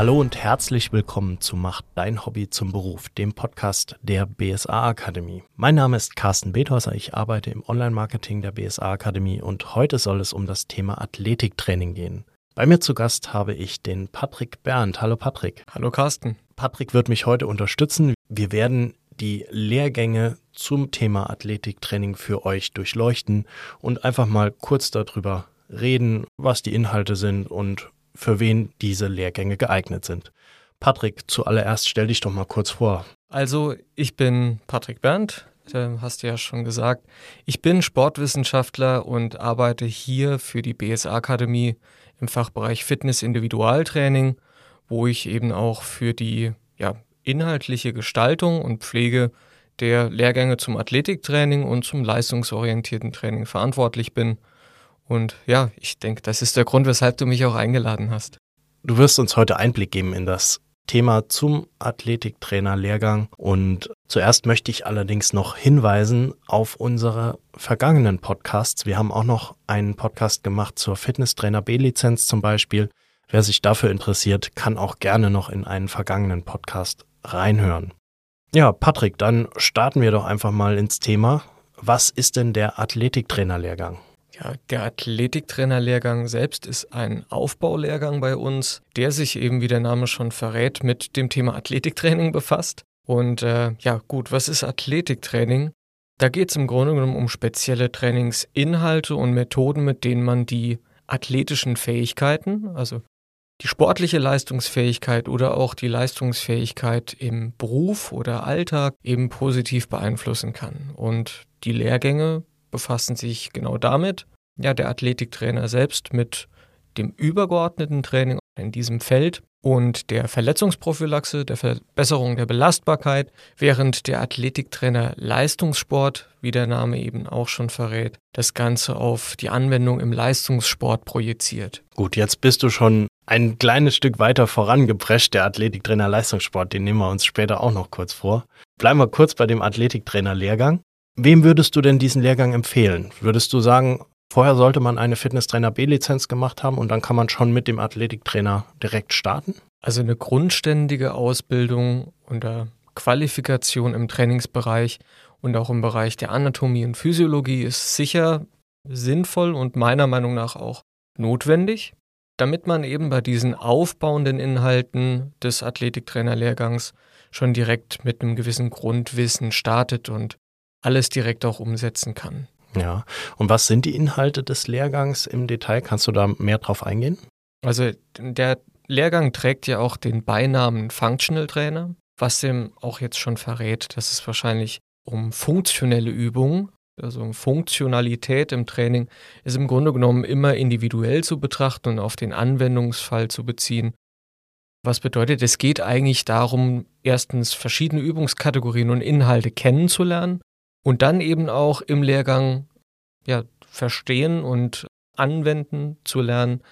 Hallo und herzlich willkommen zu Macht dein Hobby zum Beruf, dem Podcast der BSA Akademie. Mein Name ist Carsten Bethäuser, ich arbeite im Online-Marketing der BSA Akademie und heute soll es um das Thema Athletiktraining gehen. Bei mir zu Gast habe ich den Patrick Berndt. Hallo Patrick. Hallo Carsten. Patrick wird mich heute unterstützen. Wir werden die Lehrgänge zum Thema Athletiktraining für euch durchleuchten und einfach mal kurz darüber reden, was die Inhalte sind und für wen diese Lehrgänge geeignet sind. Patrick, zuallererst stell dich doch mal kurz vor. Also, ich bin Patrick Berndt, hast du ja schon gesagt. Ich bin Sportwissenschaftler und arbeite hier für die BSA-Akademie im Fachbereich Fitness Individualtraining, wo ich eben auch für die ja, inhaltliche Gestaltung und Pflege der Lehrgänge zum Athletiktraining und zum leistungsorientierten Training verantwortlich bin. Und ja, ich denke, das ist der Grund, weshalb du mich auch eingeladen hast. Du wirst uns heute Einblick geben in das Thema zum Athletiktrainer-Lehrgang. Und zuerst möchte ich allerdings noch hinweisen auf unsere vergangenen Podcasts. Wir haben auch noch einen Podcast gemacht zur Fitnesstrainer B-Lizenz zum Beispiel. Wer sich dafür interessiert, kann auch gerne noch in einen vergangenen Podcast reinhören. Ja, Patrick, dann starten wir doch einfach mal ins Thema. Was ist denn der Athletiktrainerlehrgang? Ja, der Athletiktrainerlehrgang selbst ist ein Aufbaulehrgang bei uns, der sich eben, wie der Name schon verrät, mit dem Thema Athletiktraining befasst. Und äh, ja, gut, was ist Athletiktraining? Da geht es im Grunde genommen um spezielle Trainingsinhalte und Methoden, mit denen man die athletischen Fähigkeiten, also die sportliche Leistungsfähigkeit oder auch die Leistungsfähigkeit im Beruf oder Alltag eben positiv beeinflussen kann. Und die Lehrgänge befassen sich genau damit. Ja, der Athletiktrainer selbst mit dem übergeordneten Training in diesem Feld und der Verletzungsprophylaxe, der Verbesserung der Belastbarkeit, während der Athletiktrainer Leistungssport, wie der Name eben auch schon verrät, das Ganze auf die Anwendung im Leistungssport projiziert. Gut, jetzt bist du schon ein kleines Stück weiter vorangeprescht, der Athletiktrainer Leistungssport, den nehmen wir uns später auch noch kurz vor. Bleiben wir kurz bei dem Athletiktrainer Lehrgang. Wem würdest du denn diesen Lehrgang empfehlen? Würdest du sagen, vorher sollte man eine Fitnesstrainer B-Lizenz gemacht haben und dann kann man schon mit dem Athletiktrainer direkt starten? Also eine grundständige Ausbildung unter Qualifikation im Trainingsbereich und auch im Bereich der Anatomie und Physiologie ist sicher sinnvoll und meiner Meinung nach auch notwendig, damit man eben bei diesen aufbauenden Inhalten des Athletiktrainerlehrgangs schon direkt mit einem gewissen Grundwissen startet und alles direkt auch umsetzen kann. Ja, und was sind die Inhalte des Lehrgangs im Detail? Kannst du da mehr drauf eingehen? Also der Lehrgang trägt ja auch den Beinamen Functional Trainer, was dem auch jetzt schon verrät, dass es wahrscheinlich um funktionelle Übungen, also Funktionalität im Training, ist im Grunde genommen immer individuell zu betrachten und auf den Anwendungsfall zu beziehen. Was bedeutet, es geht eigentlich darum, erstens verschiedene Übungskategorien und Inhalte kennenzulernen und dann eben auch im Lehrgang ja, verstehen und anwenden zu lernen,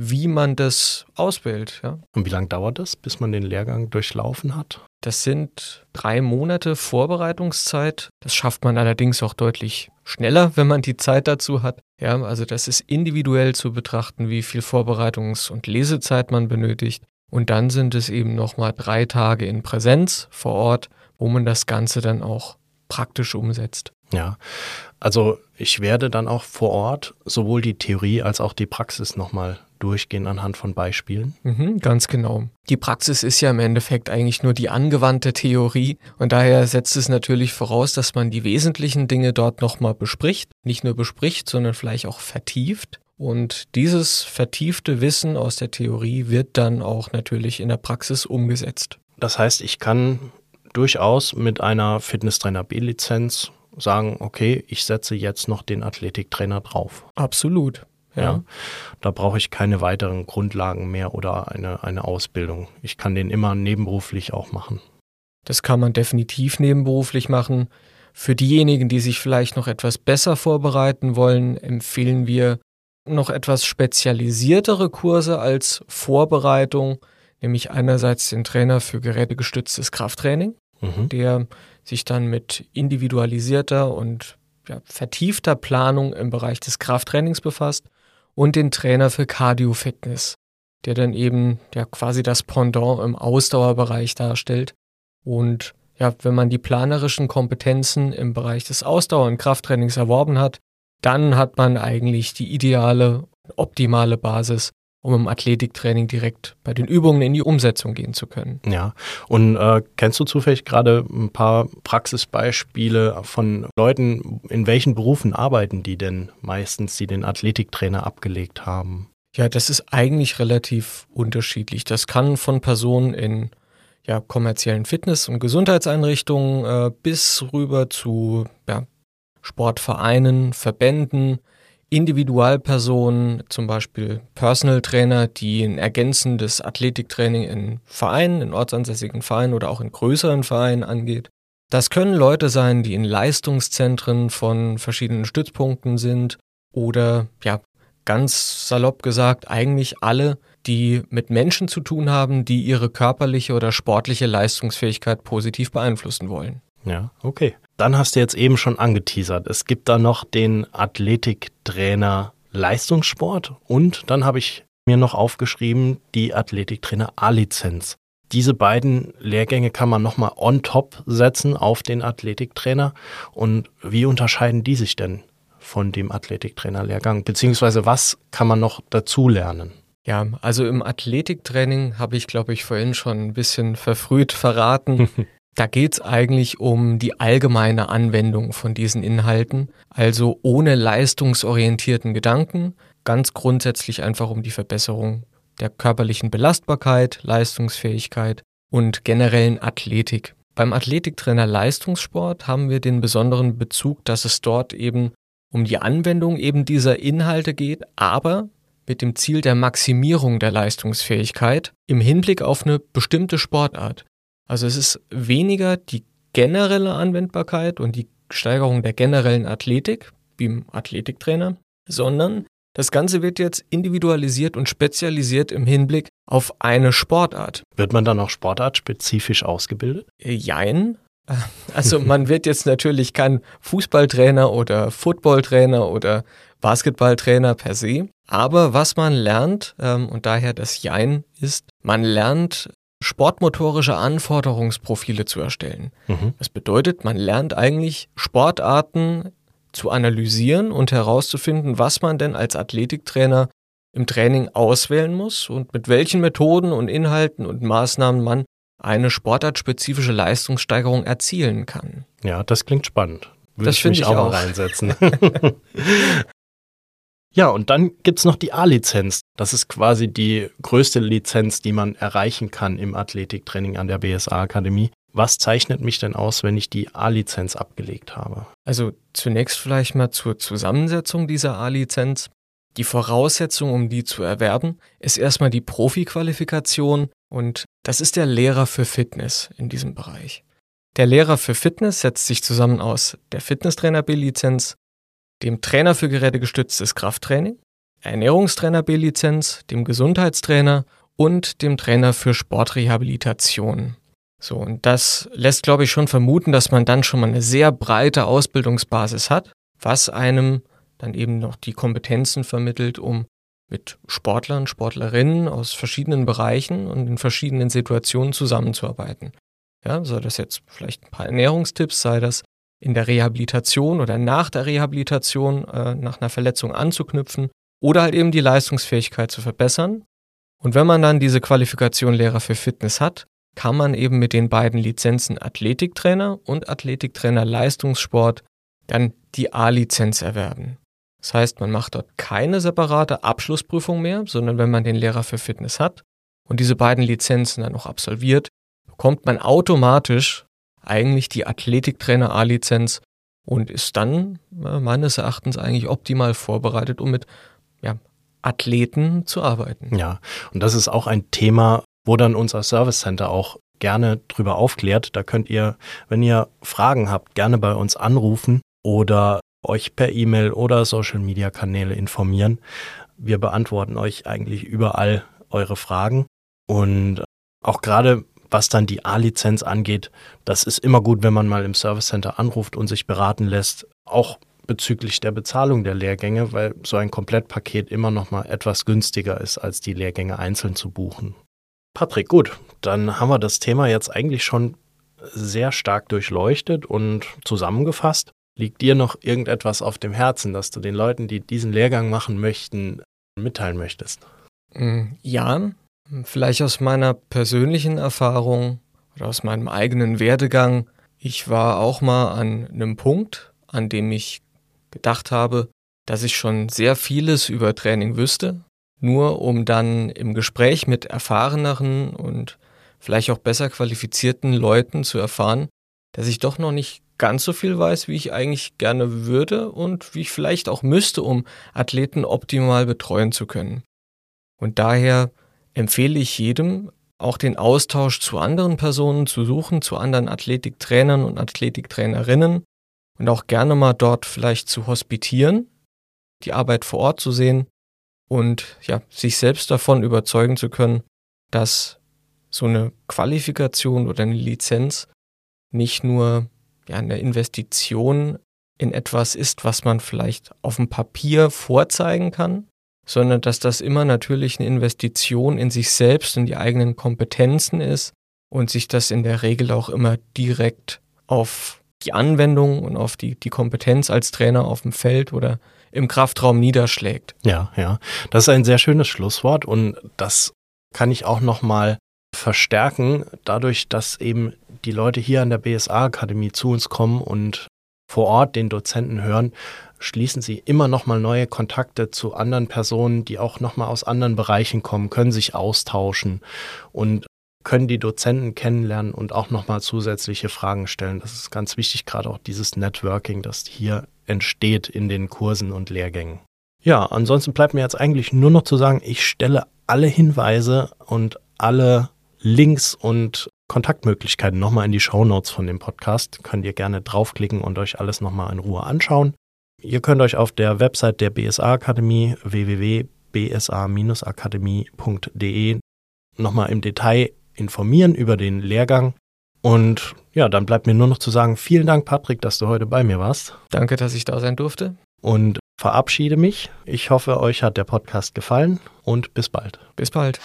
wie man das ausbildet. Ja. Und wie lange dauert das, bis man den Lehrgang durchlaufen hat? Das sind drei Monate Vorbereitungszeit. Das schafft man allerdings auch deutlich schneller, wenn man die Zeit dazu hat. Ja, also das ist individuell zu betrachten, wie viel Vorbereitungs- und Lesezeit man benötigt. Und dann sind es eben nochmal drei Tage in Präsenz vor Ort, wo man das Ganze dann auch praktisch umsetzt. Ja, also ich werde dann auch vor Ort sowohl die Theorie als auch die Praxis nochmal durchgehen anhand von Beispielen. Mhm, ganz genau. Die Praxis ist ja im Endeffekt eigentlich nur die angewandte Theorie und daher setzt es natürlich voraus, dass man die wesentlichen Dinge dort nochmal bespricht. Nicht nur bespricht, sondern vielleicht auch vertieft. Und dieses vertiefte Wissen aus der Theorie wird dann auch natürlich in der Praxis umgesetzt. Das heißt, ich kann durchaus mit einer Fitnesstrainer B-Lizenz sagen, okay, ich setze jetzt noch den Athletiktrainer drauf. Absolut. Ja. ja. Da brauche ich keine weiteren Grundlagen mehr oder eine, eine Ausbildung. Ich kann den immer nebenberuflich auch machen. Das kann man definitiv nebenberuflich machen. Für diejenigen, die sich vielleicht noch etwas besser vorbereiten wollen, empfehlen wir noch etwas spezialisiertere Kurse als Vorbereitung nämlich einerseits den Trainer für gerätegestütztes Krafttraining, mhm. der sich dann mit individualisierter und ja, vertiefter Planung im Bereich des Krafttrainings befasst und den Trainer für Cardio-Fitness. der dann eben ja quasi das Pendant im Ausdauerbereich darstellt. Und ja, wenn man die planerischen Kompetenzen im Bereich des Ausdauer- und Krafttrainings erworben hat, dann hat man eigentlich die ideale, optimale Basis, um im Athletiktraining direkt bei den Übungen in die Umsetzung gehen zu können. Ja, und äh, kennst du zufällig gerade ein paar Praxisbeispiele von Leuten, in welchen Berufen arbeiten die denn meistens, die den Athletiktrainer abgelegt haben? Ja, das ist eigentlich relativ unterschiedlich. Das kann von Personen in ja, kommerziellen Fitness- und Gesundheitseinrichtungen äh, bis rüber zu ja, Sportvereinen, Verbänden, Individualpersonen, zum Beispiel Personal Trainer, die ein ergänzendes Athletiktraining in Vereinen, in ortsansässigen Vereinen oder auch in größeren Vereinen angeht. Das können Leute sein, die in Leistungszentren von verschiedenen Stützpunkten sind oder ja, ganz salopp gesagt, eigentlich alle, die mit Menschen zu tun haben, die ihre körperliche oder sportliche Leistungsfähigkeit positiv beeinflussen wollen. Ja, okay. Dann hast du jetzt eben schon angeteasert. Es gibt da noch den Athletiktrainer Leistungssport und dann habe ich mir noch aufgeschrieben die Athletiktrainer A-Lizenz. Diese beiden Lehrgänge kann man nochmal on top setzen auf den Athletiktrainer. Und wie unterscheiden die sich denn von dem Athletiktrainer-Lehrgang? Beziehungsweise was kann man noch dazu lernen? Ja, also im Athletiktraining habe ich, glaube ich, vorhin schon ein bisschen verfrüht verraten. Da geht es eigentlich um die allgemeine Anwendung von diesen Inhalten, also ohne leistungsorientierten Gedanken, ganz grundsätzlich einfach um die Verbesserung der körperlichen Belastbarkeit, Leistungsfähigkeit und generellen Athletik. Beim Athletiktrainer Leistungssport haben wir den besonderen Bezug, dass es dort eben um die Anwendung eben dieser Inhalte geht, aber mit dem Ziel der Maximierung der Leistungsfähigkeit im Hinblick auf eine bestimmte Sportart. Also es ist weniger die generelle Anwendbarkeit und die Steigerung der generellen Athletik, wie im Athletiktrainer, sondern das Ganze wird jetzt individualisiert und spezialisiert im Hinblick auf eine Sportart. Wird man dann auch sportartspezifisch ausgebildet? Äh, jein. Also man wird jetzt natürlich kein Fußballtrainer oder Footballtrainer oder Basketballtrainer per se. Aber was man lernt, ähm, und daher das Jein ist, man lernt sportmotorische Anforderungsprofile zu erstellen. Mhm. Das bedeutet, man lernt eigentlich Sportarten zu analysieren und herauszufinden, was man denn als Athletiktrainer im Training auswählen muss und mit welchen Methoden und Inhalten und Maßnahmen man eine sportartspezifische Leistungssteigerung erzielen kann. Ja, das klingt spannend. Würde das finde ich auch, auch. reinsetzen. Ja, und dann gibt es noch die A-Lizenz. Das ist quasi die größte Lizenz, die man erreichen kann im Athletiktraining an der BSA-Akademie. Was zeichnet mich denn aus, wenn ich die A-Lizenz abgelegt habe? Also zunächst vielleicht mal zur Zusammensetzung dieser A-Lizenz. Die Voraussetzung, um die zu erwerben, ist erstmal die Profi-Qualifikation und das ist der Lehrer für Fitness in diesem Bereich. Der Lehrer für Fitness setzt sich zusammen aus der Fitnesstrainer B-Lizenz, dem Trainer für gerätegestütztes Krafttraining, Ernährungstrainer B-Lizenz, dem Gesundheitstrainer und dem Trainer für Sportrehabilitation. So, und das lässt, glaube ich, schon vermuten, dass man dann schon mal eine sehr breite Ausbildungsbasis hat, was einem dann eben noch die Kompetenzen vermittelt, um mit Sportlern, Sportlerinnen aus verschiedenen Bereichen und in verschiedenen Situationen zusammenzuarbeiten. Ja, sei das jetzt vielleicht ein paar Ernährungstipps, sei das in der Rehabilitation oder nach der Rehabilitation äh, nach einer Verletzung anzuknüpfen oder halt eben die Leistungsfähigkeit zu verbessern. Und wenn man dann diese Qualifikation Lehrer für Fitness hat, kann man eben mit den beiden Lizenzen Athletiktrainer und Athletiktrainer Leistungssport dann die A-Lizenz erwerben. Das heißt, man macht dort keine separate Abschlussprüfung mehr, sondern wenn man den Lehrer für Fitness hat und diese beiden Lizenzen dann noch absolviert, bekommt man automatisch eigentlich die Athletiktrainer A-Lizenz und ist dann äh, meines Erachtens eigentlich optimal vorbereitet, um mit Athleten zu arbeiten. Ja, und das ist auch ein Thema, wo dann unser Service Center auch gerne drüber aufklärt. Da könnt ihr, wenn ihr Fragen habt, gerne bei uns anrufen oder euch per E-Mail oder Social Media Kanäle informieren. Wir beantworten euch eigentlich überall eure Fragen und auch gerade was dann die A-Lizenz angeht, das ist immer gut, wenn man mal im Service Center anruft und sich beraten lässt. Auch bezüglich der Bezahlung der Lehrgänge, weil so ein Komplettpaket immer noch mal etwas günstiger ist, als die Lehrgänge einzeln zu buchen. Patrick, gut, dann haben wir das Thema jetzt eigentlich schon sehr stark durchleuchtet und zusammengefasst. Liegt dir noch irgendetwas auf dem Herzen, dass du den Leuten, die diesen Lehrgang machen möchten, mitteilen möchtest? Mm, ja, vielleicht aus meiner persönlichen Erfahrung oder aus meinem eigenen Werdegang. Ich war auch mal an einem Punkt, an dem ich gedacht habe, dass ich schon sehr vieles über Training wüsste, nur um dann im Gespräch mit erfahreneren und vielleicht auch besser qualifizierten Leuten zu erfahren, dass ich doch noch nicht ganz so viel weiß, wie ich eigentlich gerne würde und wie ich vielleicht auch müsste, um Athleten optimal betreuen zu können. Und daher empfehle ich jedem, auch den Austausch zu anderen Personen zu suchen, zu anderen Athletiktrainern und Athletiktrainerinnen und auch gerne mal dort vielleicht zu hospitieren, die Arbeit vor Ort zu sehen und ja, sich selbst davon überzeugen zu können, dass so eine Qualifikation oder eine Lizenz nicht nur ja, eine Investition in etwas ist, was man vielleicht auf dem Papier vorzeigen kann, sondern dass das immer natürlich eine Investition in sich selbst und die eigenen Kompetenzen ist und sich das in der Regel auch immer direkt auf die Anwendung und auf die, die Kompetenz als Trainer auf dem Feld oder im Kraftraum niederschlägt. Ja, ja. Das ist ein sehr schönes Schlusswort und das kann ich auch nochmal verstärken, dadurch, dass eben die Leute hier an der BSA-Akademie zu uns kommen und vor Ort den Dozenten hören, schließen sie immer nochmal neue Kontakte zu anderen Personen, die auch nochmal aus anderen Bereichen kommen, können sich austauschen und können die Dozenten kennenlernen und auch nochmal zusätzliche Fragen stellen. Das ist ganz wichtig, gerade auch dieses Networking, das hier entsteht in den Kursen und Lehrgängen. Ja, ansonsten bleibt mir jetzt eigentlich nur noch zu sagen, ich stelle alle Hinweise und alle Links und Kontaktmöglichkeiten nochmal in die Show Notes von dem Podcast. Könnt ihr gerne draufklicken und euch alles nochmal in Ruhe anschauen. Ihr könnt euch auf der Website der BSA Akademie www.bsa-akademie.de nochmal im Detail informieren über den Lehrgang. Und ja, dann bleibt mir nur noch zu sagen, vielen Dank, Patrick, dass du heute bei mir warst. Danke, dass ich da sein durfte. Und verabschiede mich. Ich hoffe, euch hat der Podcast gefallen und bis bald. Bis bald.